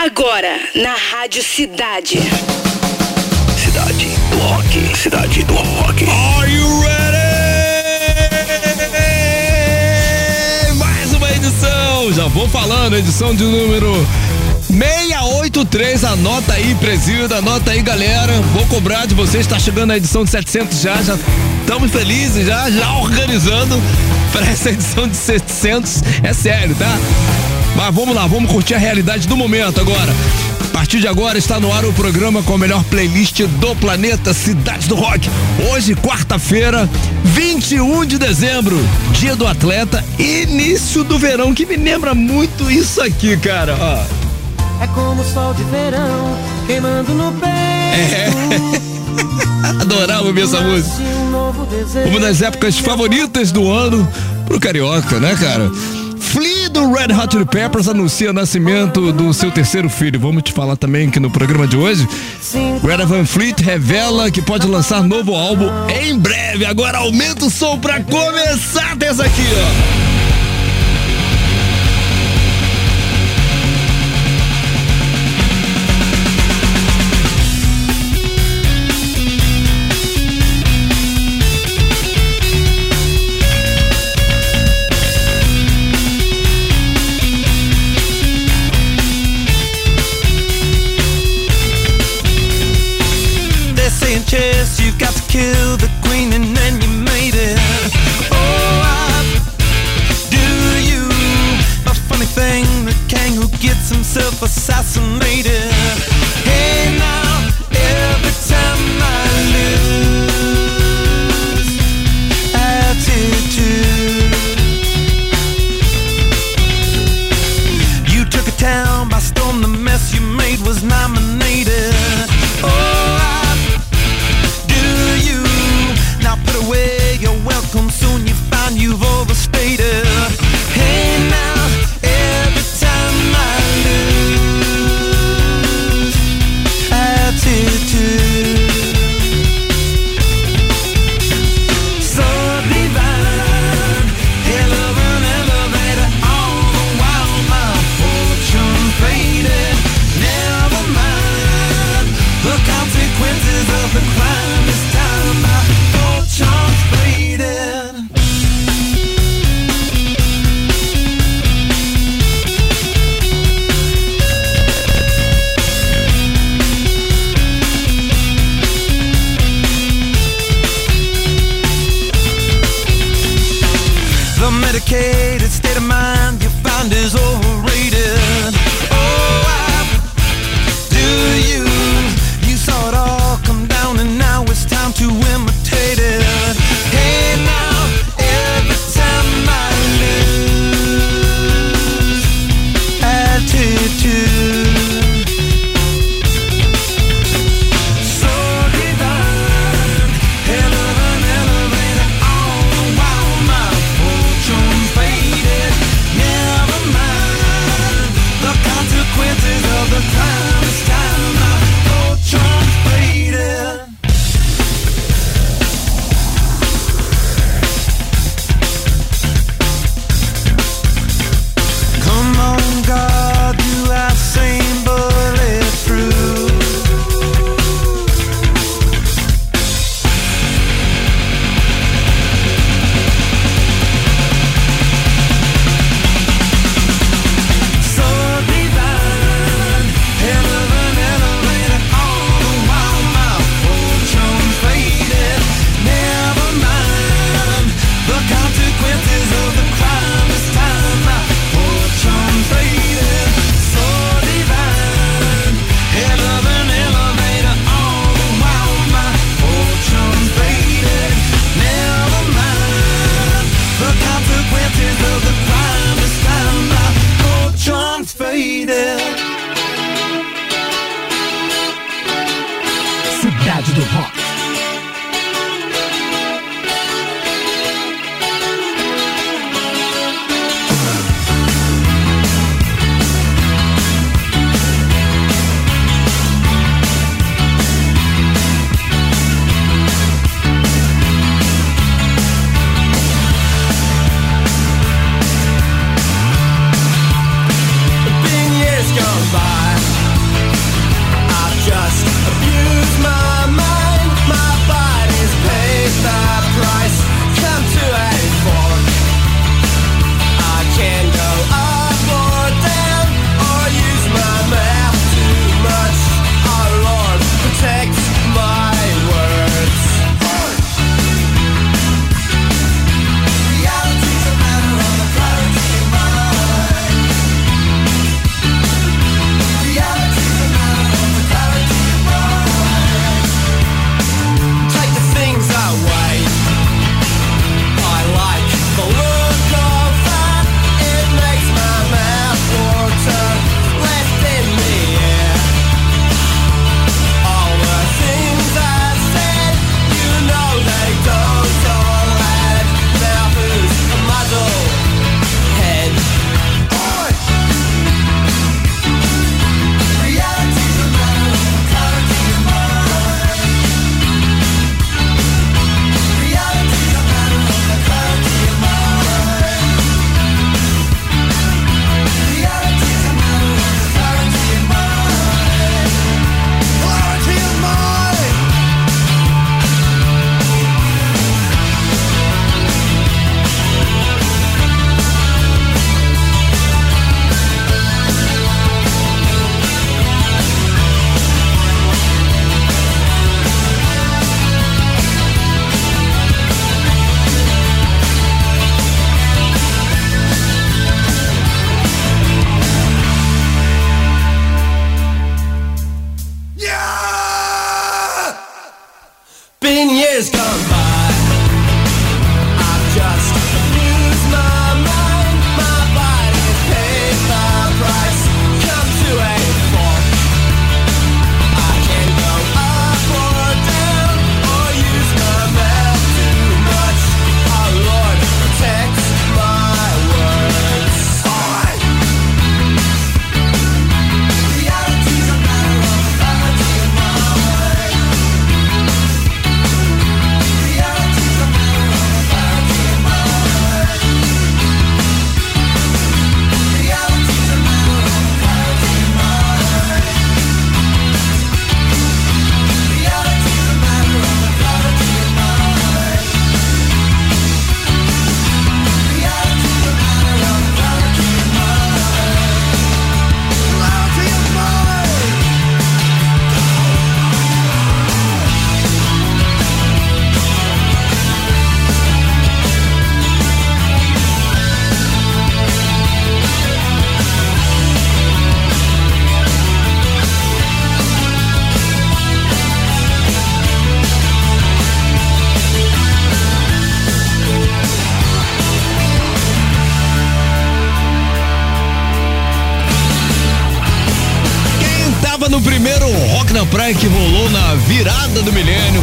Agora, na Rádio Cidade. Cidade do Rock. Cidade do Rock. Are you ready? Mais uma edição. Já vou falando, edição de número 683, anota aí, presida, anota aí, galera. Vou cobrar de vocês, está chegando a edição de 700 já, já estamos felizes já, já organizando para essa edição de 700. É sério, tá? Mas vamos lá, vamos curtir a realidade do momento agora. A partir de agora está no ar o programa com a melhor playlist do planeta Cidade do Rock. Hoje, quarta-feira, 21 de dezembro, dia do atleta, início do verão, que me lembra muito isso aqui, cara. Ó. É como o sol de verão queimando no peito. É. Adorava ouvir essa música. Uma das épocas favoritas do ano pro carioca, né, cara? Flea do Red Hot Chili Peppers anuncia o nascimento do seu terceiro filho. Vamos te falar também que no programa de hoje, Greta Van Fleet revela que pode lançar novo álbum em breve. Agora aumenta o som pra começar dessa aqui, ó. Kill the queen and then you made it. Oh, I do you a funny thing, the king who gets himself assassinated.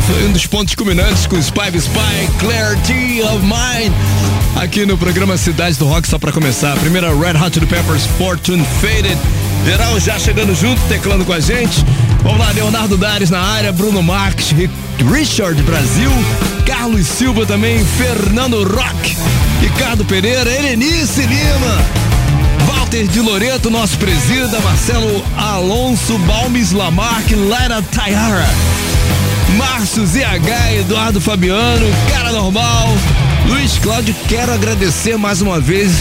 Foi um dos pontos culminantes com Spy Spy, Clarity of Mind. Aqui no programa Cidade do Rock, só pra começar. A primeira Red Hot Chili Peppers, Fortune Faded. Geral já chegando junto, teclando com a gente. Vamos lá, Leonardo Dares na área, Bruno Marques, Richard Brasil, Carlos Silva também, Fernando Rock, Ricardo Pereira, Helenice Lima. Walter de Loreto, nosso presida, Marcelo Alonso, Balmes Lamarck, Lara Tayara, Márcio ZH, Eduardo Fabiano, Cara Normal, Luiz Cláudio, quero agradecer mais uma vez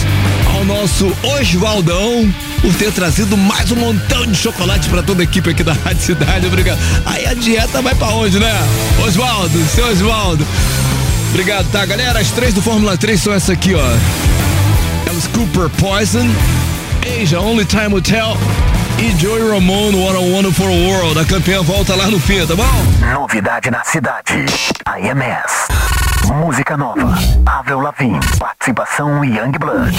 ao nosso Oswaldão por ter trazido mais um montão de chocolate para toda a equipe aqui da Rádio Cidade. Obrigado. Aí a dieta vai para onde, né? Oswaldo, seu Oswaldo. Obrigado, tá, galera? As três do Fórmula 3 são essa aqui, ó. Alice Cooper Poison, Asia Only Time Tell e Joey Ramone What a Wonderful World. A campeã volta lá no fim, tá bom? Novidade na cidade. IMS. Música nova. Avril Lavigne. Participação Young Blood.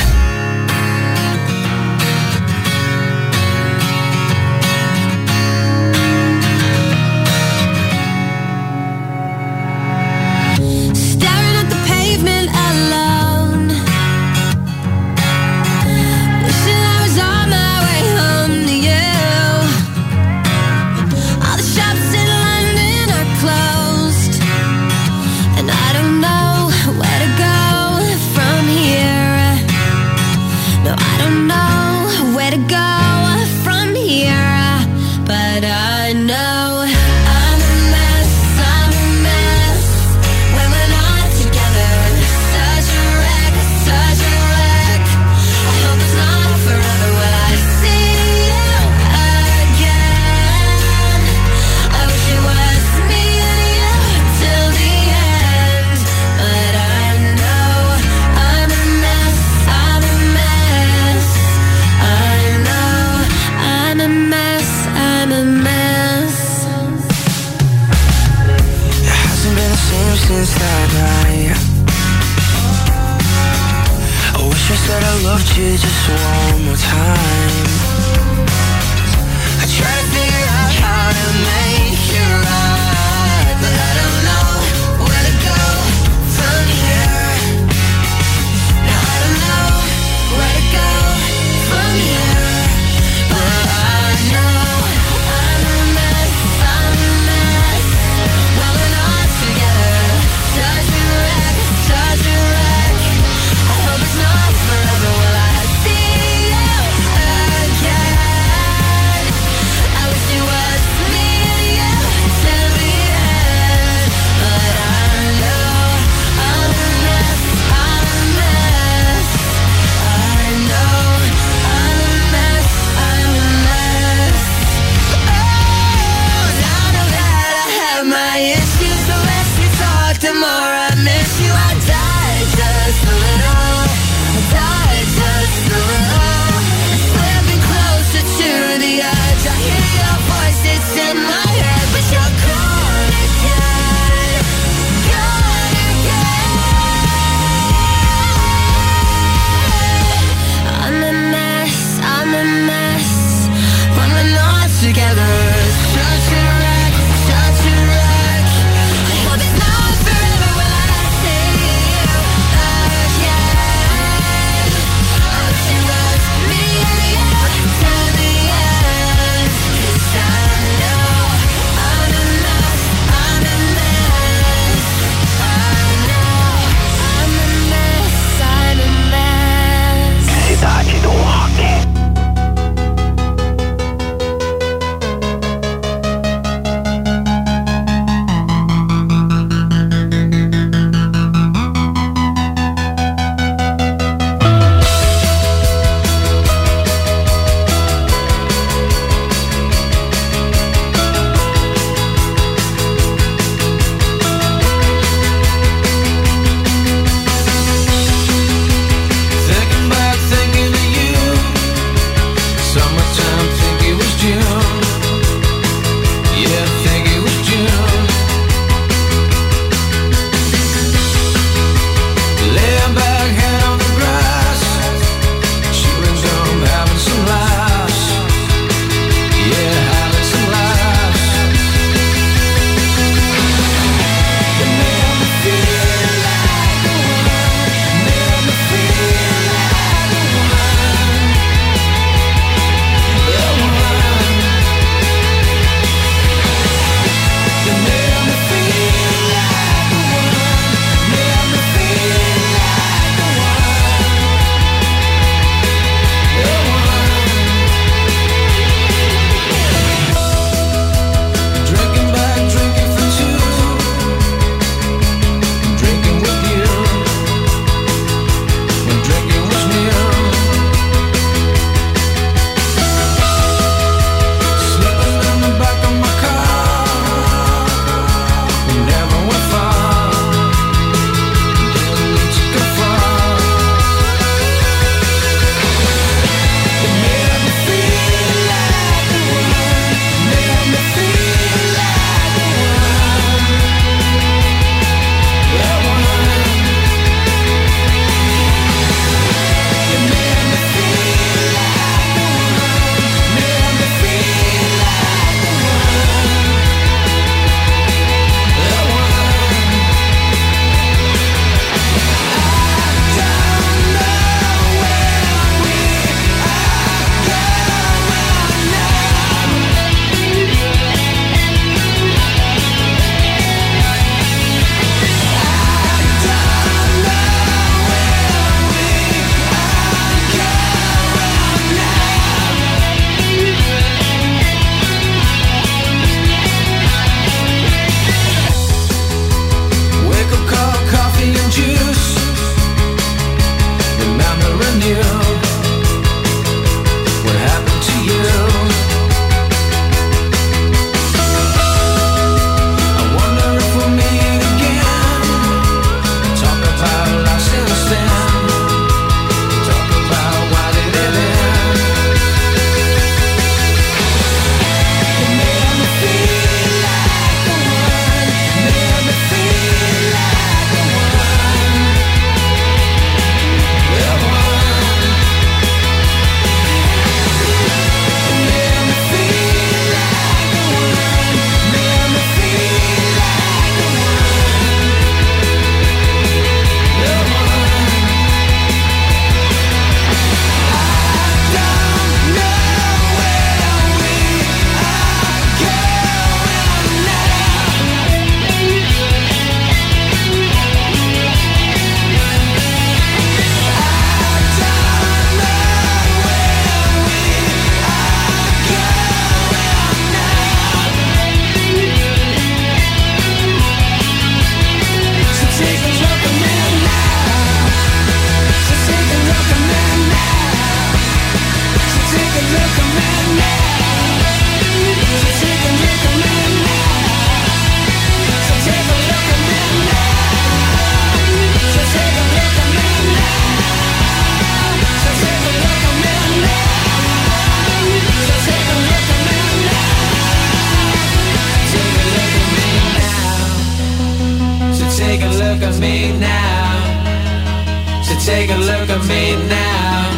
Take a look at me now.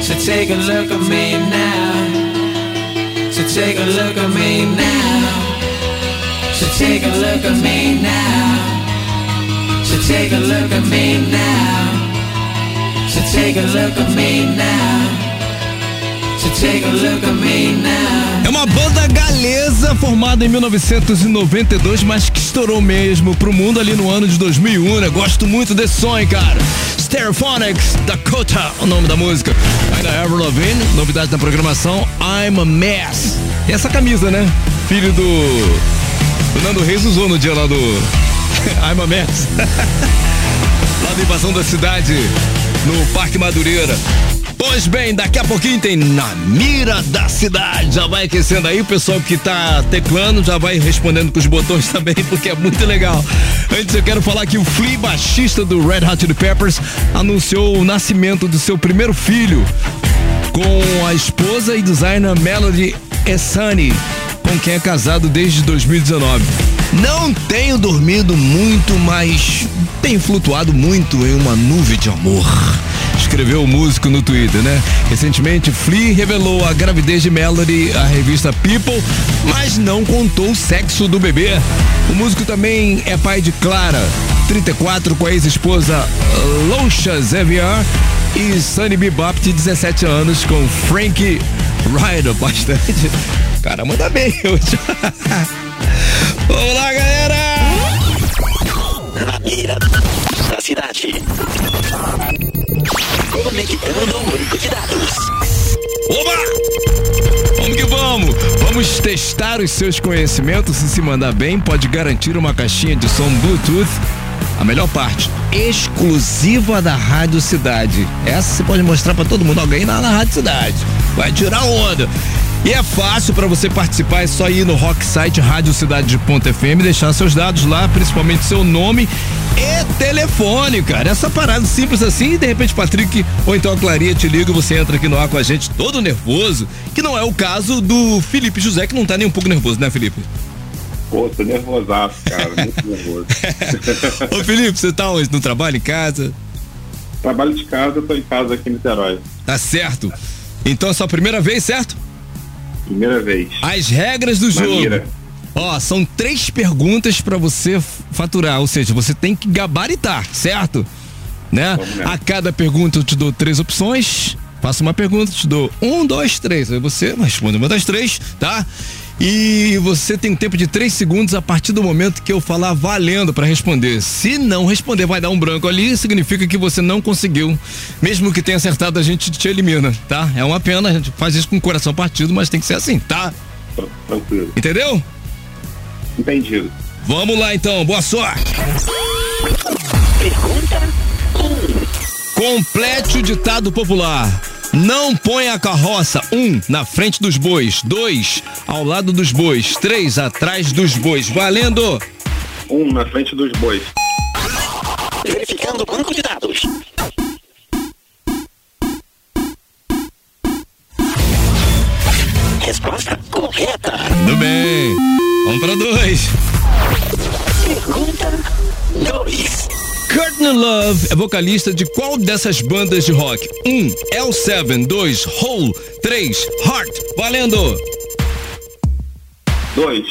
So take a look at me now. So take a look at me now. So take a look at me now. So take a look at me now. So take a look at me now. É uma banda galesa formada em 1992, mas que estourou mesmo pro mundo ali no ano de 2001, né? Gosto muito desse som, hein, cara. Stereophonics, Dakota, o nome da música. Ainda Avril Lavigne, novidade da programação, I'm a Mess. E essa camisa, né? Filho do, do Nando Reis usou no dia lá do I'm a Mess. lá da invasão da cidade, no Parque Madureira. Pois bem, daqui a pouquinho tem Na Mira da Cidade. Já vai aquecendo aí, o pessoal que tá teclando já vai respondendo com os botões também, porque é muito legal. Antes eu quero falar que o Flea, baixista do Red Hot Chili Peppers, anunciou o nascimento do seu primeiro filho com a esposa e designer Melody Essani, com quem é casado desde 2019. Não tenho dormido muito, mas tenho flutuado muito em uma nuvem de amor. Escreveu o músico no Twitter, né? Recentemente, Flea revelou a gravidez de Melody à revista People, mas não contou o sexo do bebê. O músico também é pai de Clara, 34, com a ex-esposa Loucha Xavier e Sunny Bebop, de 17 anos, com Frank Ryder, bastante. Cara, manda bem hoje. Vamos lá, galera! Testar os seus conhecimentos. Se se mandar bem, pode garantir uma caixinha de som Bluetooth. A melhor parte, exclusiva da Rádio Cidade. Essa você pode mostrar pra todo mundo, alguém lá na Rádio Cidade. Vai tirar onda. E é fácil para você participar, é só ir no rock site radiocidade.fm e deixar seus dados lá, principalmente seu nome e telefone, cara. Essa parada simples assim, de repente Patrick ou então a Clarinha te liga você entra aqui no ar com a gente todo nervoso, que não é o caso do Felipe José, que não tá nem um pouco nervoso, né, Felipe? Pô, tô nervosaço, cara, muito nervoso. Ô Felipe, você tá onde? No trabalho, em casa? Trabalho de casa, tô em casa aqui em Niterói. Tá certo. Então é sua primeira vez, certo? Primeira vez. As regras do jogo. Ó, são três perguntas pra você faturar, ou seja, você tem que gabaritar, certo? Né? A cada pergunta eu te dou três opções. Faço uma pergunta, te dou um, dois, três. Aí você responde uma das três, tá? E você tem um tempo de três segundos a partir do momento que eu falar valendo pra responder. Se não responder, vai dar um branco ali, significa que você não conseguiu. Mesmo que tenha acertado, a gente te elimina, tá? É uma pena, a gente faz isso com o coração partido, mas tem que ser assim, tá? Tran- Tranquilo. Entendeu? Entendido. Vamos lá então, boa sorte. Pergunta Complete o ditado popular. Não põe a carroça, um, na frente dos bois, dois, ao lado dos bois, três, atrás dos bois. Valendo! Um na frente dos bois. verificando o banco de dados. Resposta correta. Tudo bem. Vamos para dois. Pergunta 2. Courtney Love é vocalista de qual dessas bandas de rock? Um, L7, dois, Hole, três, Heart. Valendo! Dois.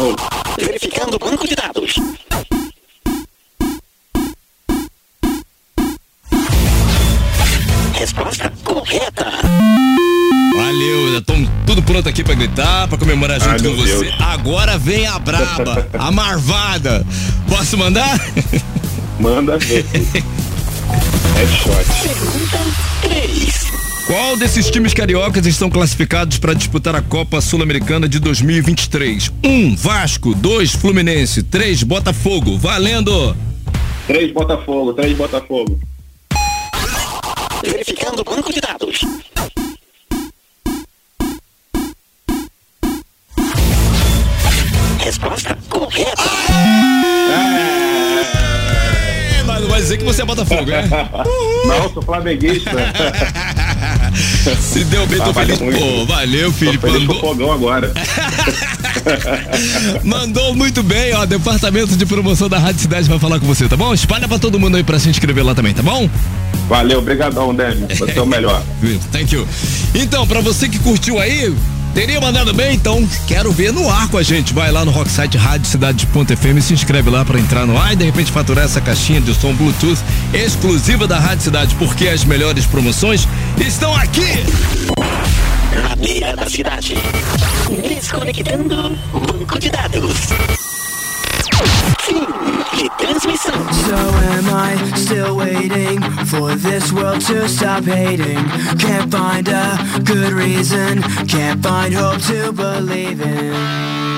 Oh, Verificando o banco de dados. Pronto aqui pra gritar, pra comemorar junto Ai, com você. Deus. Agora vem a braba, a marvada. Posso mandar? manda ver. Headshot. Pergunta 3. Qual desses times cariocas estão classificados para disputar a Copa Sul-Americana de 2023? 1. Um, Vasco. 2. Fluminense. 3. Botafogo. Valendo! Três Botafogo, três Botafogo. Verificando o banco de dados. Correta. Mas não vai dizer que você é Botafogo, é? Não, sou flamenguista. Se deu bem, tô Ah, valeu feliz. muito. Pô, valeu, Tô Felipe. Mandou, fogão agora. Mandou muito bem, ó. Departamento de promoção da Rádio Cidade vai falar com você, tá bom? Espalha pra todo mundo aí pra se inscrever lá também, tá bom? Valeu, obrigadão, Débio. Você é o melhor. Thank you. Então, pra você que curtiu aí, teria mandado bem? Então, quero ver no ar com a gente. Vai lá no Rocksite Rádio Cidade.fm e se inscreve lá pra entrar no ar e de repente faturar essa caixinha de som Bluetooth exclusiva da Rádio Cidade, porque as melhores promoções estão aqui. Na beira da cidade. Desconectando banco de dados. So am I still waiting for this world to stop hating? Can't find a good reason, can't find hope to believe in.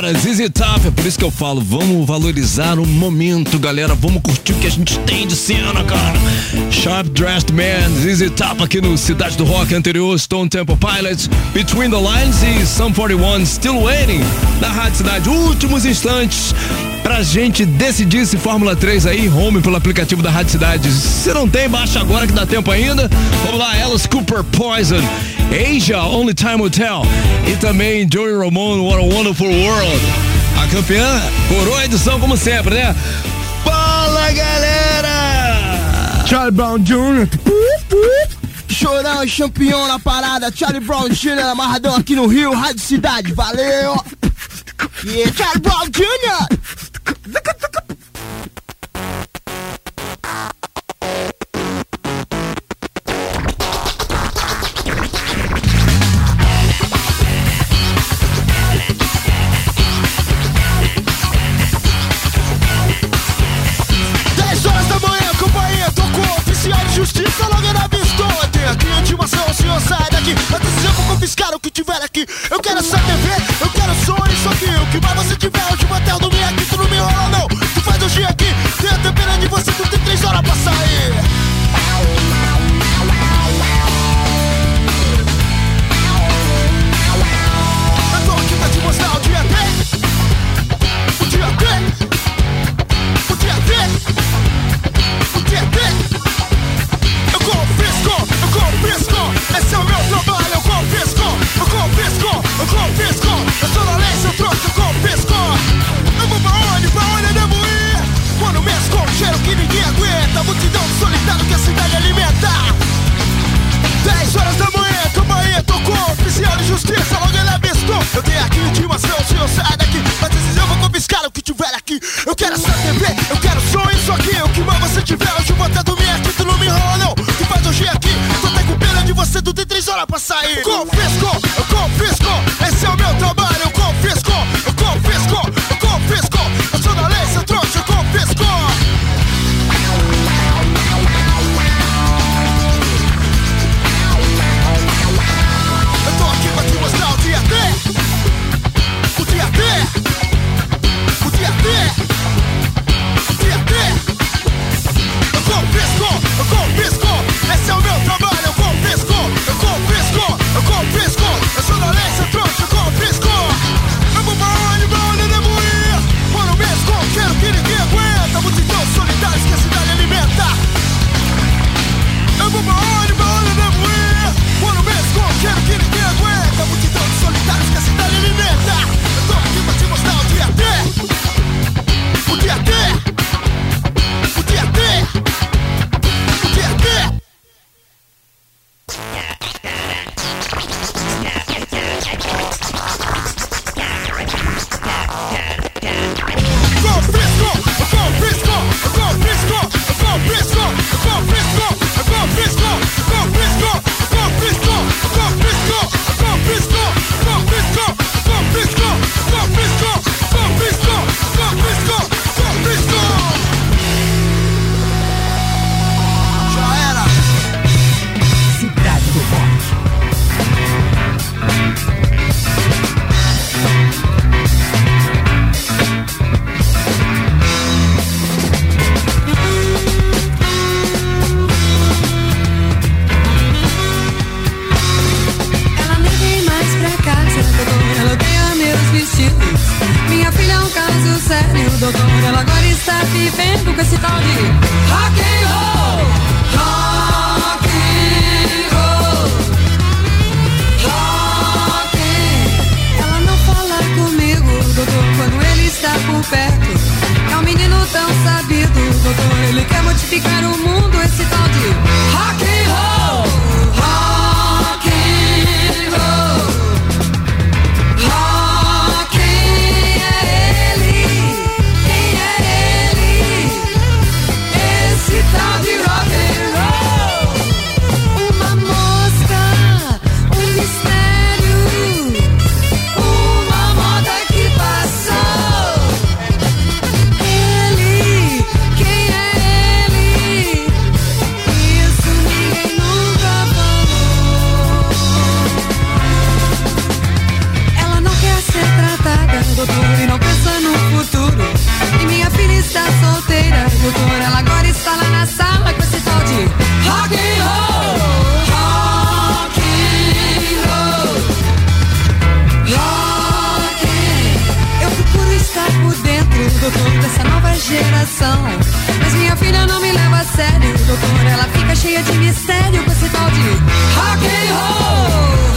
Cara? Top, é por isso que eu falo, vamos valorizar o momento, galera. Vamos curtir o que a gente tem de cena, cara. Sharp Dressed Man, ZZ Top aqui no Cidade do Rock anterior, Stone Temple Pilots, Between the Lines e Sum 41, Still Waiting, na Rádio Cidade. Últimos instantes pra gente decidir se Fórmula 3 aí, home pelo aplicativo da Rádio Cidade. Se não tem, baixa agora que dá tempo ainda. Vamos lá, Alice Cooper Poison, Asia, Only Time Will Tell e também Joey Ramone, What a Wonderful World. A campeã coroa a edição como sempre, né? Fala, galera! Charlie Brown Jr. Chorão, campeão na parada. Charlie Brown Jr. amarradão aqui no Rio, Rádio Cidade. Valeu! Yeah, Charlie Brown Jr. a sério. Doutor, ela fica cheia de mistério com esse tal de rock and roll.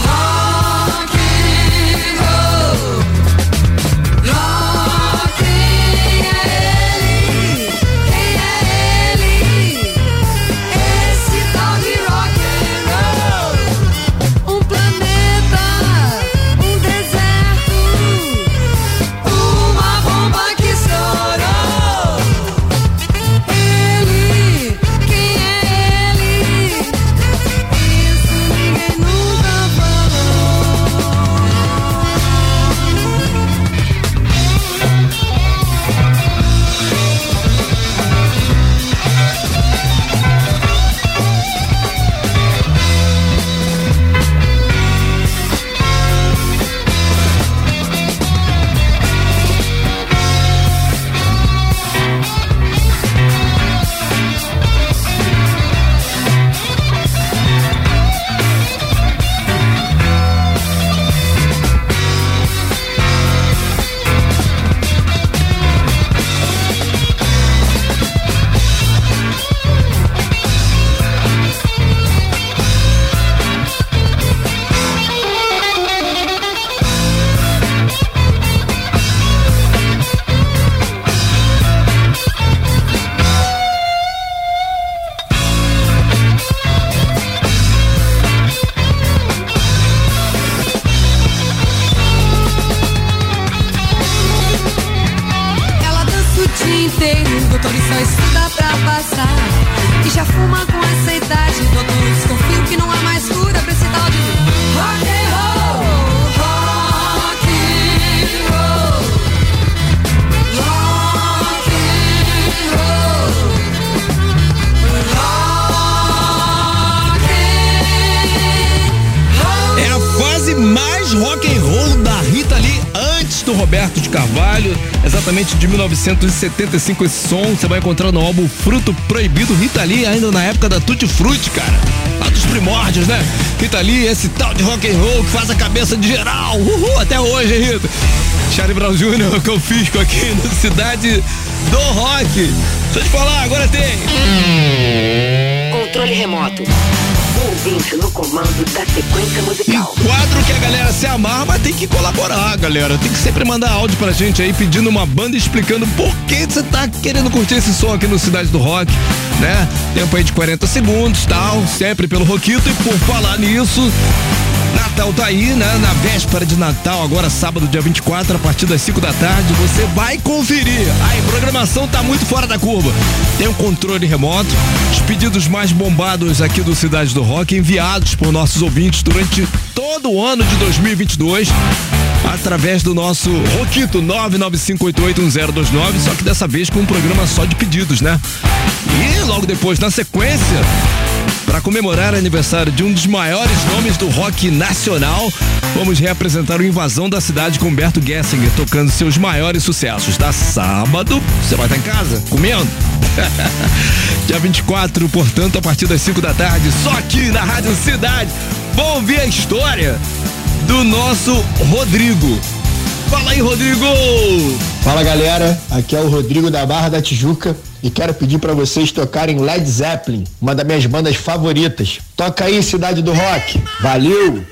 Exatamente de 1975 esse som você vai encontrar no álbum Fruto Proibido Rita Lee ainda na época da Tutti Frutti, cara. Lá dos primórdios, né? Rita Lee, esse tal de rock and roll que faz a cabeça de geral. Uhul, até hoje, Rita? Charlie Brown Jr. que eu fiz aqui na cidade do rock. Deixa eu te falar, agora tem. Controle remoto. Ouvinte no comando da sequência musical. quadro que a galera se amarra, mas tem que colaborar, galera. Tem que sempre mandar áudio pra gente aí pedindo uma banda explicando por que você tá querendo curtir esse som aqui no Cidade do Rock, né? Tempo aí de 40 segundos, tal, sempre pelo Roquito. E por falar nisso, Natal tá aí, né? Na véspera de Natal, agora sábado, dia 24, a partir das 5 da tarde, você vai conferir. Aí, programação tá muito fora da curva. Tem um controle remoto, os pedidos mais bombados aqui do Cidade do Rock, enviados por nossos ouvintes durante todo o ano de 2022. Através do nosso Roquito 995881029, só que dessa vez com um programa só de pedidos, né? E logo depois, na sequência, para comemorar o aniversário de um dos maiores nomes do rock nacional, vamos reapresentar o Invasão da Cidade com Humberto Gessinger, tocando seus maiores sucessos. Tá sábado, você vai estar em casa, comendo? Dia 24, portanto, a partir das 5 da tarde, só aqui na Rádio Cidade. Vamos ouvir a história do nosso Rodrigo. Fala aí, Rodrigo! Fala galera, aqui é o Rodrigo da Barra da Tijuca e quero pedir pra vocês tocarem Led Zeppelin, uma das minhas bandas favoritas. Toca aí, Cidade do Rock. Valeu!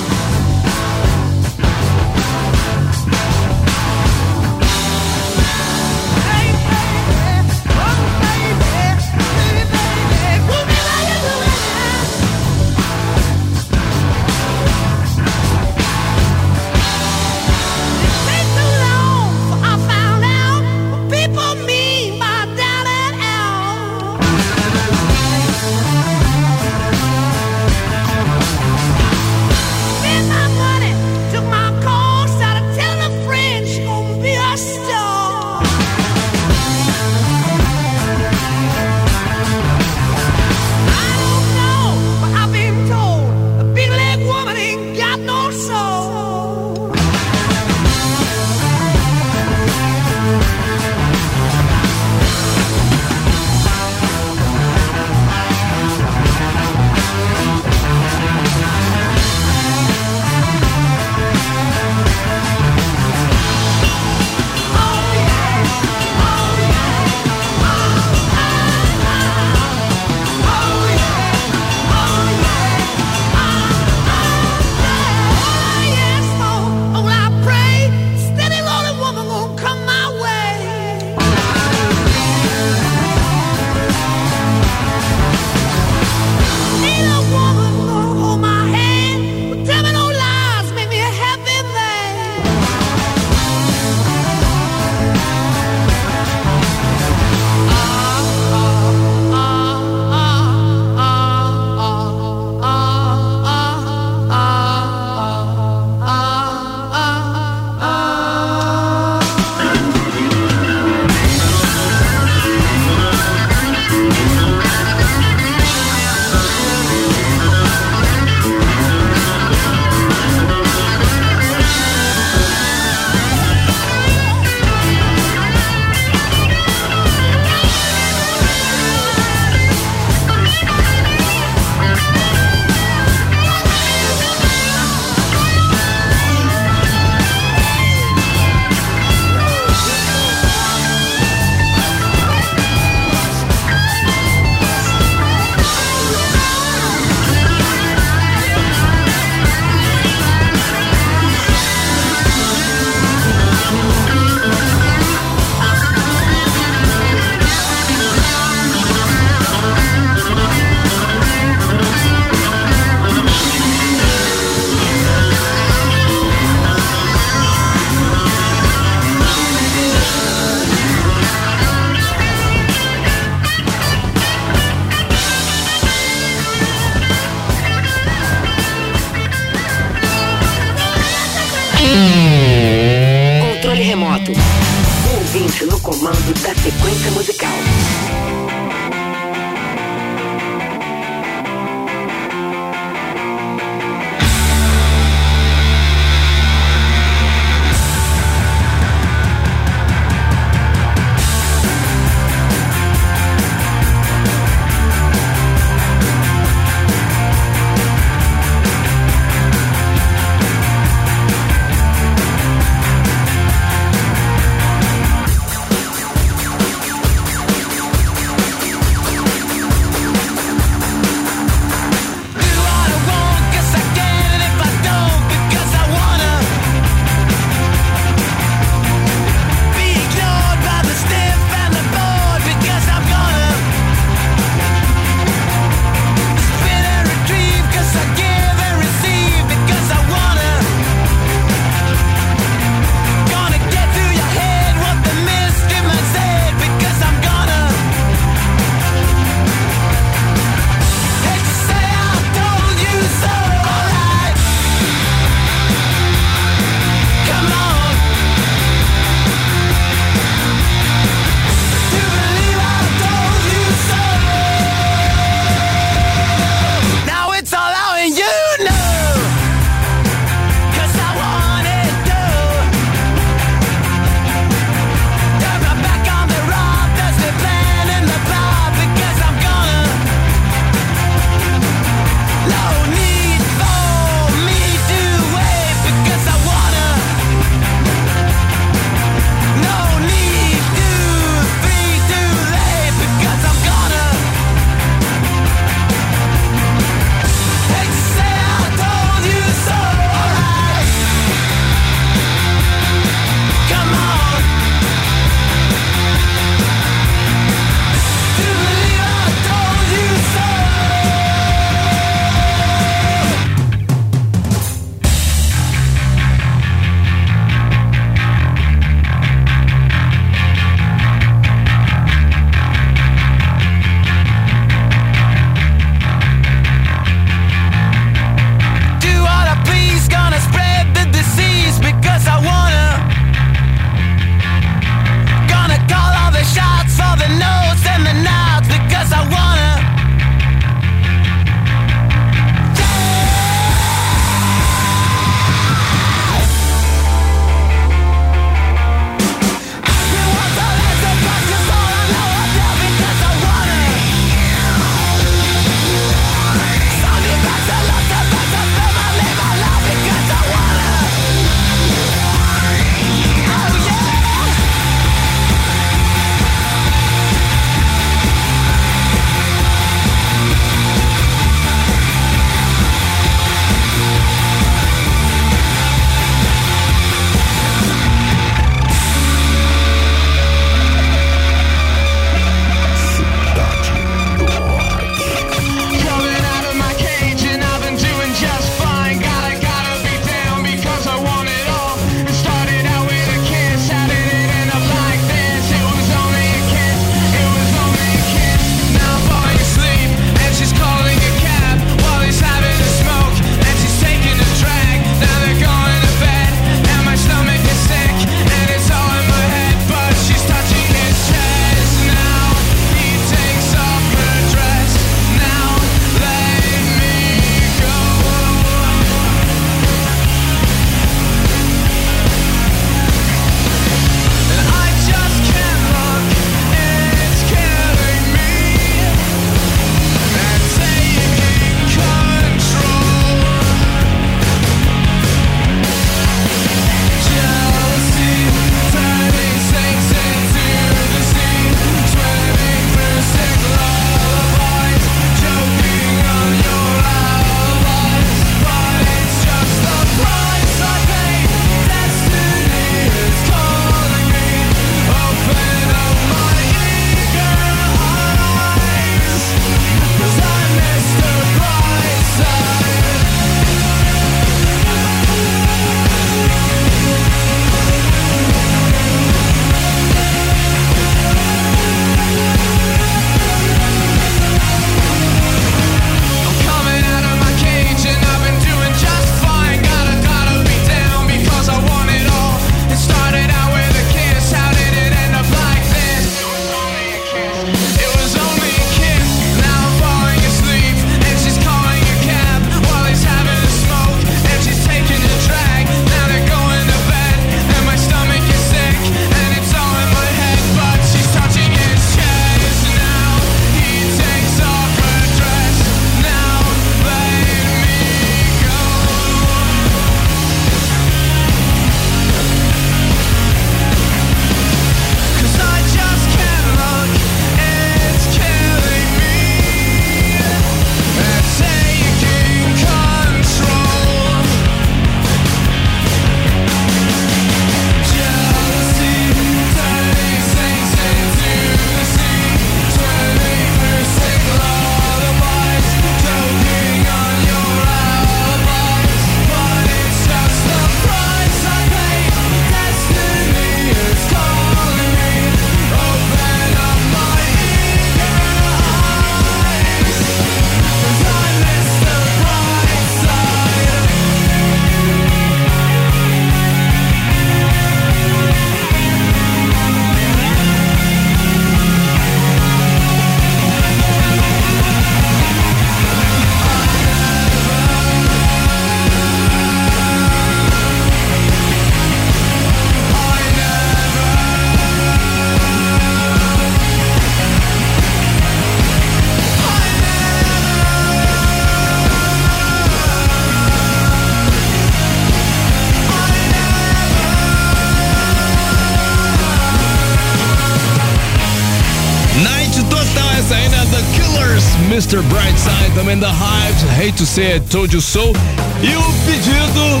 Mr. Brightside, também da Hives, Hate to Say I Told You So. E o pedido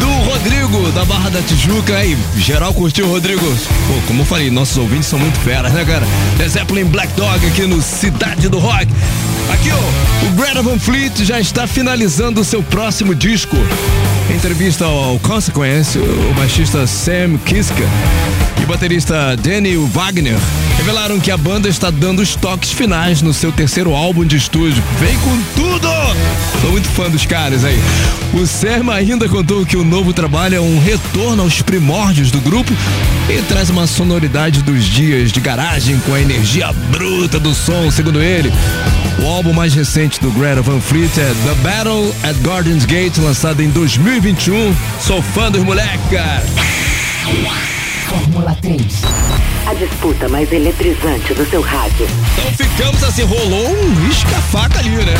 do Rodrigo, da Barra da Tijuca. Aí, geral curtiu, Rodrigo? Pô, como eu falei, nossos ouvintes são muito feras, né, cara? The Zeppelin Black Dog aqui no Cidade do Rock. Aqui, ó, o Greta Van Fleet já está finalizando o seu próximo disco. Entrevista ao Consequence, o baixista Sam Kiska baterista Danny Wagner revelaram que a banda está dando os toques finais no seu terceiro álbum de estúdio. Vem com tudo! Sou muito fã dos caras aí. O Sam ainda contou que o novo trabalho é um retorno aos primórdios do grupo e traz uma sonoridade dos dias de garagem com a energia bruta do som, segundo ele. O álbum mais recente do Greta Van Fleet é The Battle at Gardens Gate, lançado em 2021. Sou fã dos moleques. Fórmula 3. A disputa mais eletrizante do seu rádio. Então ficamos assim, rolou um risca-faca ali, né?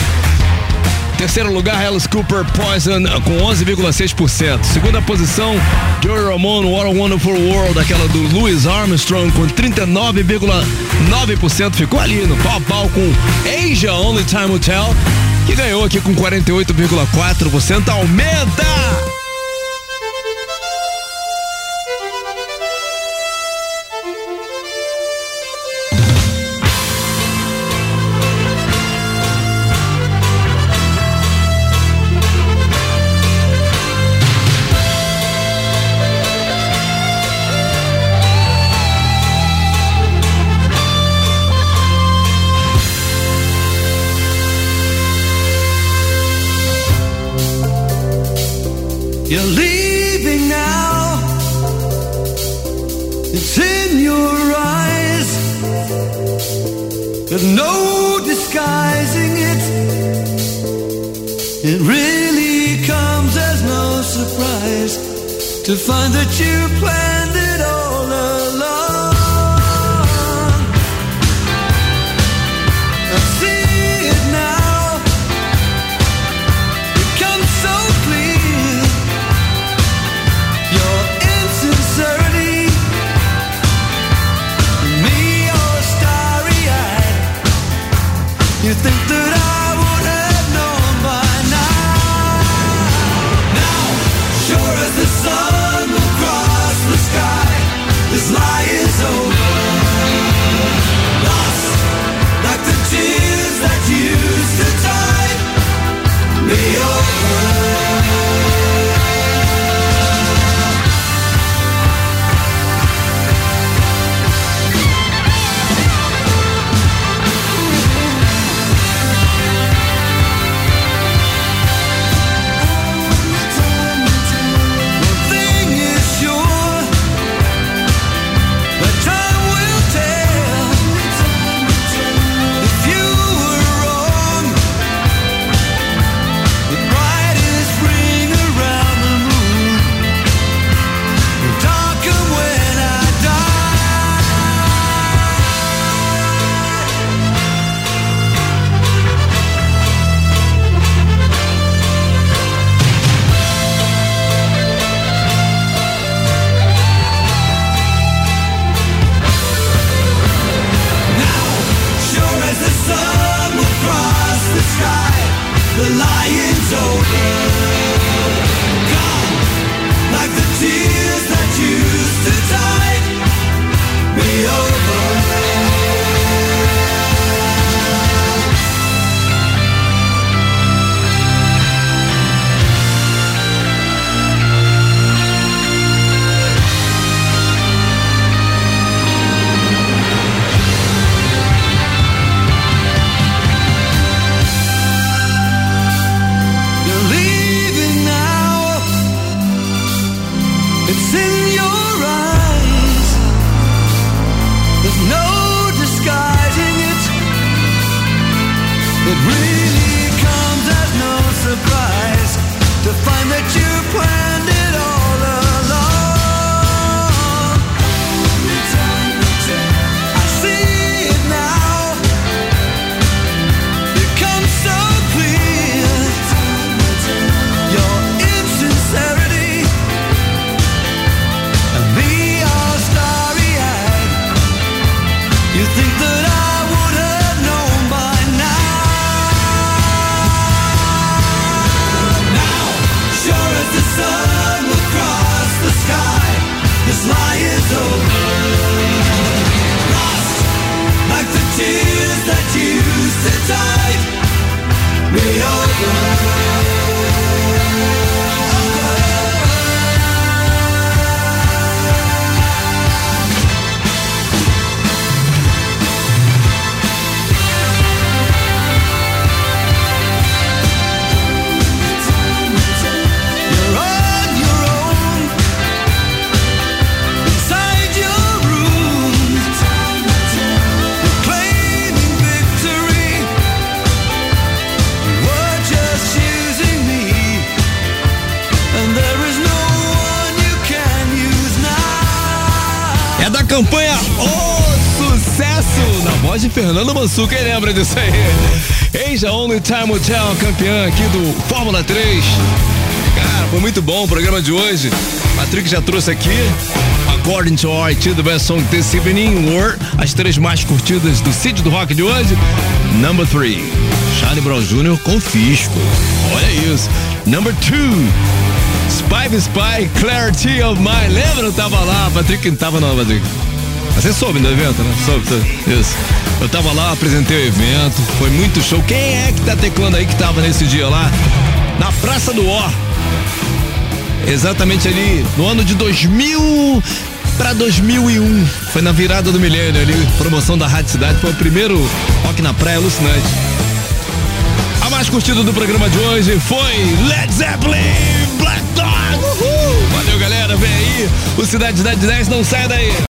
Terceiro lugar, Alice Cooper Poison com 11,6%. Segunda posição, Joey Ramone What a Wonderful World, aquela do Louis Armstrong com 39,9%. Ficou ali no pau a pau com Asia Only Time Will Tell, que ganhou aqui com 48,4%. Aumenta! Fernando Mansu, quem lembra disso aí? Asia Only Time Will Tell, campeã aqui do Fórmula 3. Cara, foi muito bom o programa de hoje. Patrick já trouxe aqui According to RT, the best song this evening were as três mais curtidas do sítio do rock de hoje. Number 3, Charlie Brown Jr. com Fisco. Olha isso. Number 2, Spy Spy, Clarity of Mind. Lembra? Eu tava lá, Patrick não tava não, Patrick. Você soube do evento, né? Soube, soube. Isso. Eu tava lá, apresentei o evento, foi muito show. Quem é que tá teclando aí que tava nesse dia lá? Na Praça do Ó. Exatamente ali no ano de 2000 para 2001. Foi na virada do milênio ali, promoção da Rádio Cidade. Foi o primeiro rock na praia alucinante. A mais curtida do programa de hoje foi Led Zeppelin Black Dog. Uhul. Valeu, galera. Vem aí. O Cidade Cidade 10 não sai daí.